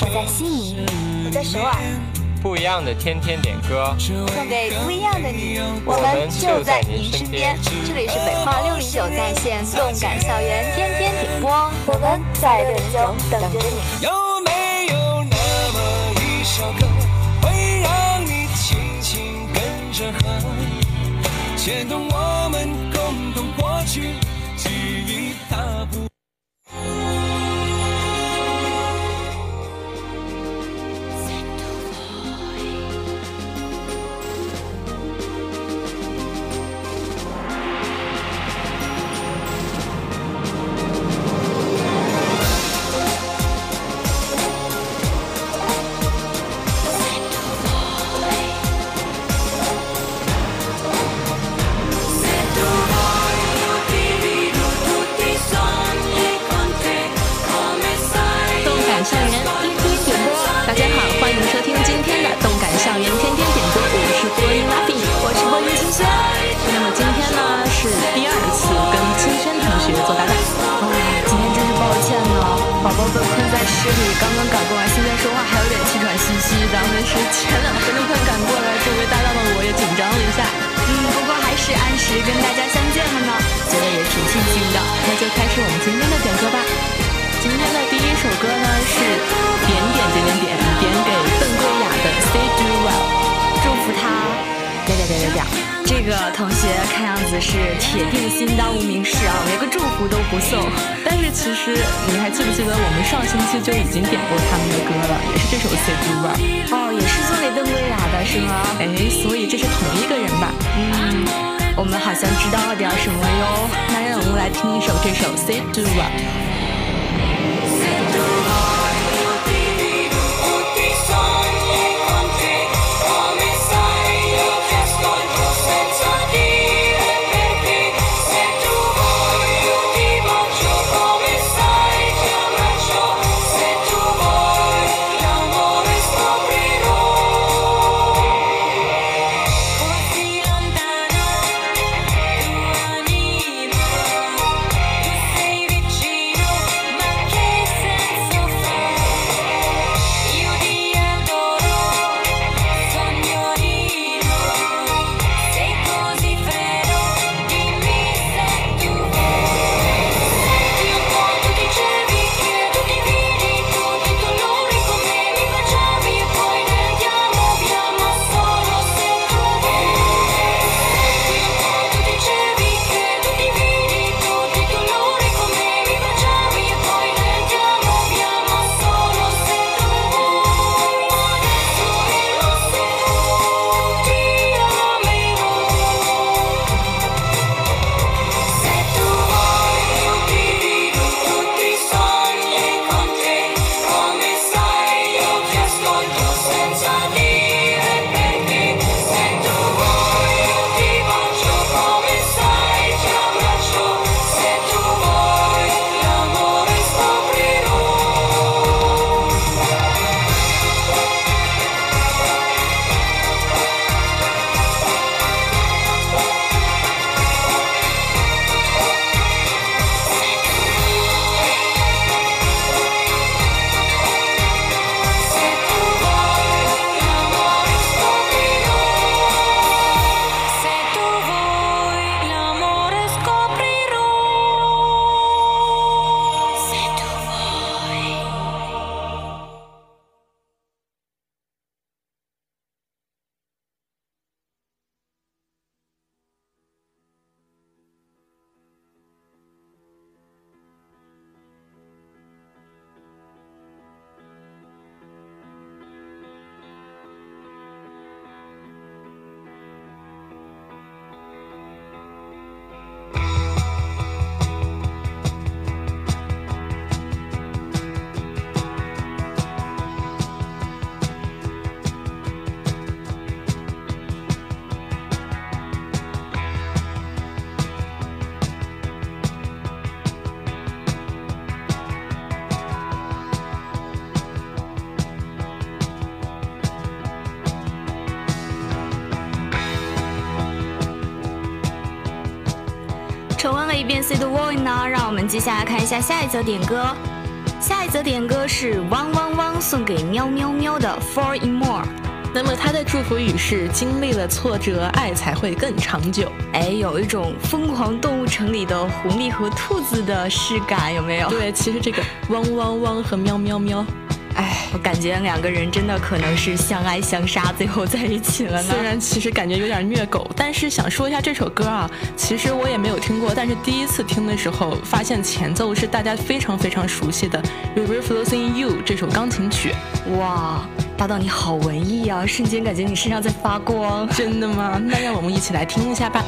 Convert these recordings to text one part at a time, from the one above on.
我在悉尼，我在首尔。不一样的天天点歌，送给不一样的你，我们就在您身边。这里是北化六零九在线动感校园天天点播，我们在六零九等着你。有没有那么一首歌，会让你轻轻跟着和，牵动我吁吁的。没事，前两分钟快赶过来，作为搭档的我也紧张了一下。嗯，不过还是按时跟大家相见了呢，觉得也挺庆幸的。那就开始我们今天的点歌吧。今天的第一首歌呢是点点点点点点给邓桂雅的《Say Do Well》，祝福他这个同学看样子是铁定心当无名氏啊，连个祝福都不送。但是其实你还记不记得我们上星期就已经点过他们的歌了，也是这首《Say Goodbye》哦，也是送给邓圭雅的是吗？哎，所以这是同一个人吧？嗯，我们好像知道了点什么哟。那让我们来听一首这首《Say Goodbye》。重温了一遍《See the Wall》呢，让我们接下来看一下下一则点歌。下一则点歌是汪汪汪送给喵喵喵的《Four in More》。那么他的祝福语是：经历了挫折，爱才会更长久。哎，有一种疯狂动物城里的狐狸和兔子的视感，有没有？对，其实这个汪汪汪和喵喵喵。哎，我感觉两个人真的可能是相爱相杀，最后在一起了呢。虽然其实感觉有点虐狗，但是想说一下这首歌啊，其实我也没有听过，但是第一次听的时候，发现前奏是大家非常非常熟悉的《River Flows in You》这首钢琴曲。哇，搭档你好文艺啊，瞬间感觉你身上在发光。真的吗？那让我们一起来听一下吧。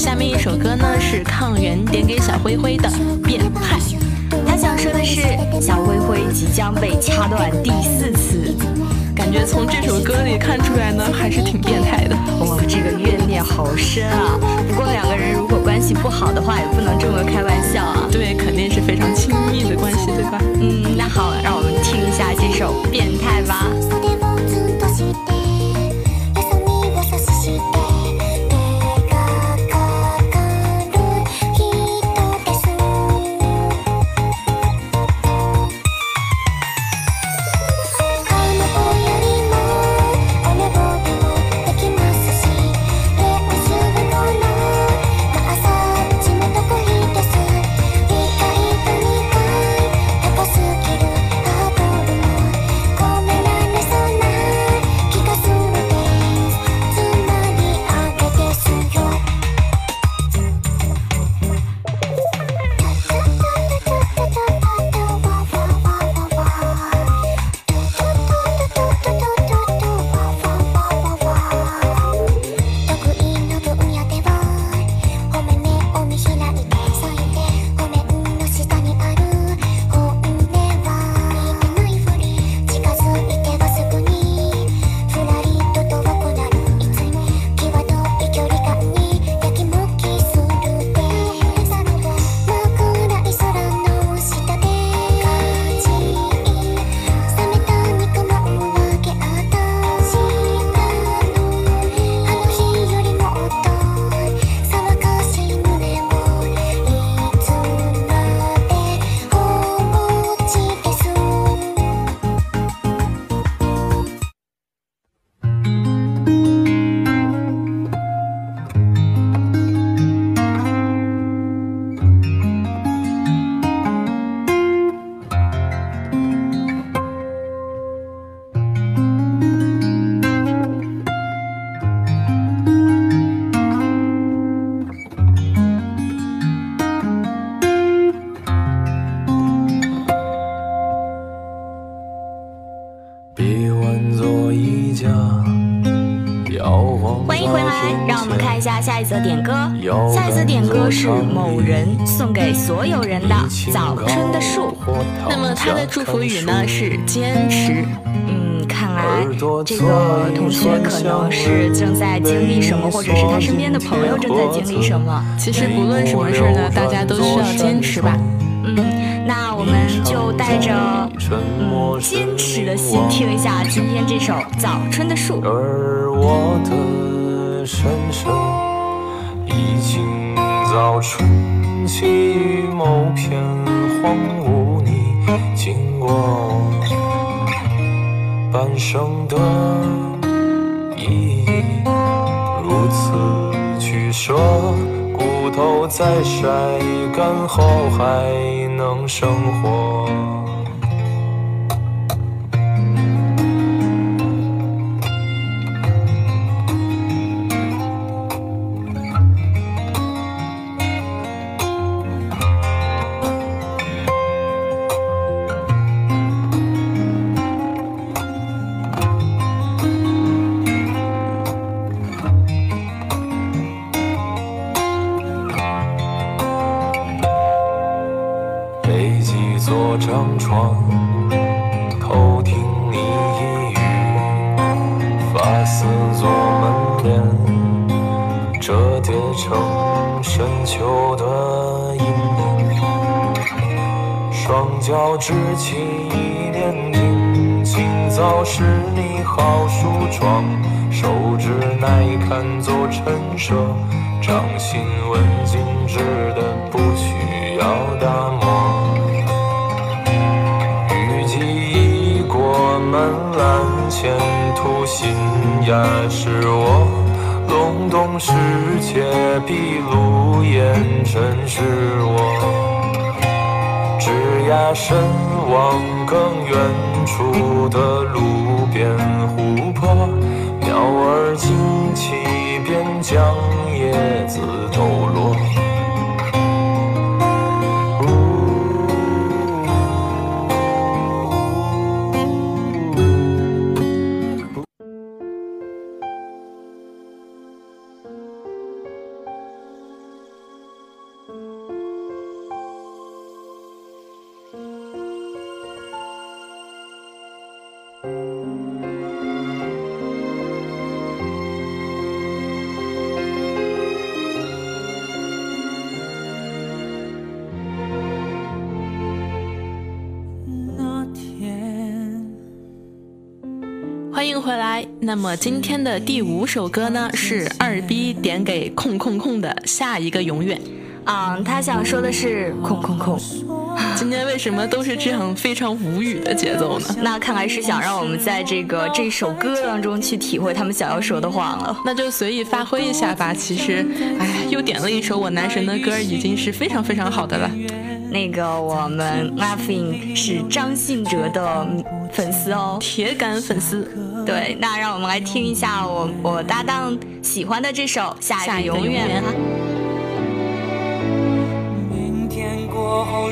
下面一首歌呢是抗原点给小灰灰的《变态》，他想说的是小灰灰即将被掐断第四次，感觉从这首歌里看出来呢还是挺变态的。哇，这个怨念好深啊！不过两个人如果关系不好的话，也不能这么开玩笑啊。对，肯定是非常亲密的关系，对吧？嗯，那好，让我们听一下这首《变态》吧。欢迎回来，让我们看一下一则点歌，下一则点歌是某人送给所有人的《早春的树》。那么他的祝福语呢是坚持。嗯，看来这个同学可能是正在经历什么，或者是他身边的朋友正在经历什么。其实不论什么事呢，大家都需要坚持吧。嗯，那我们就带着嗯坚持的心听一下今天这首《早春的树》。而我的深深已经早春，起于某片荒芜，你经过半生的意义，如此取舍。骨头在晒干后还能生活。窗，偷听你一语，发丝做门帘，折叠成深秋的阴。双脚支起一帘镜，清早是你好梳妆，手指耐看做陈设，掌心。门栏，前途新芽是我隆冬时节碧露烟尘是我。枝桠深望更远处的路边湖泊，鸟儿惊起便将叶子抖落。回来，那么今天的第五首歌呢，是二 B 点给空空空的下一个永远。嗯，他想说的是空空空。今天为什么都是这样非常无语的节奏呢？那看来是想让我们在这个这首歌当中去体会他们想要说的话了。那就随意发挥一下吧。其实，哎，又点了一首我男神的歌，已经是非常非常好的了。那个我们 Laughing 是张信哲的粉丝哦，铁杆粉丝。对，那让我们来听一下我我搭档喜欢的这首《下一个永远》哈。明天过后，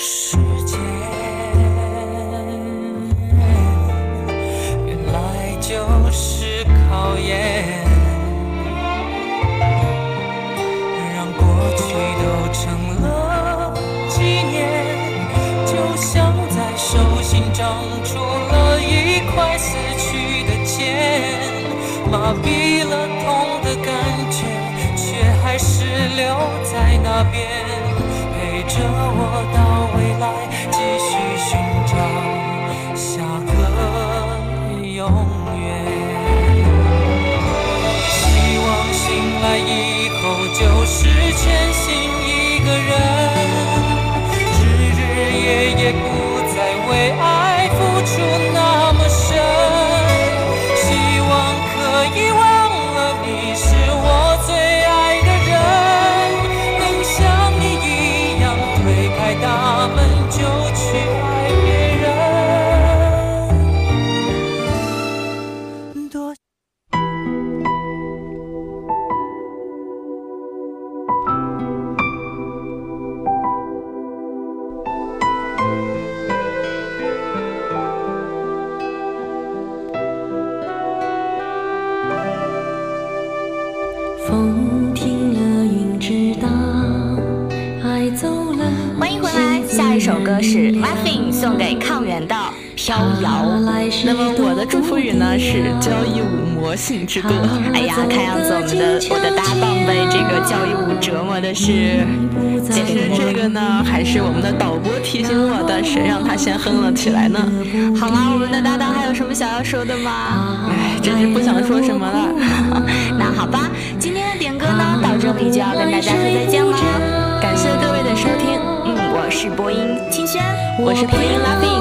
时是 Laughing 送给抗原的飘摇。那么我的祝福语呢是交谊舞魔性之歌。哎呀，看样子我们的我的搭档被这个交谊舞折磨的是。其实这个呢还是我们的导播提醒我的，谁让他先哼了起来呢？好啦，我们的搭档还有什么想要说的吗？哎，真是不想说什么了。是播音清轩，我是播音 Laughing，感。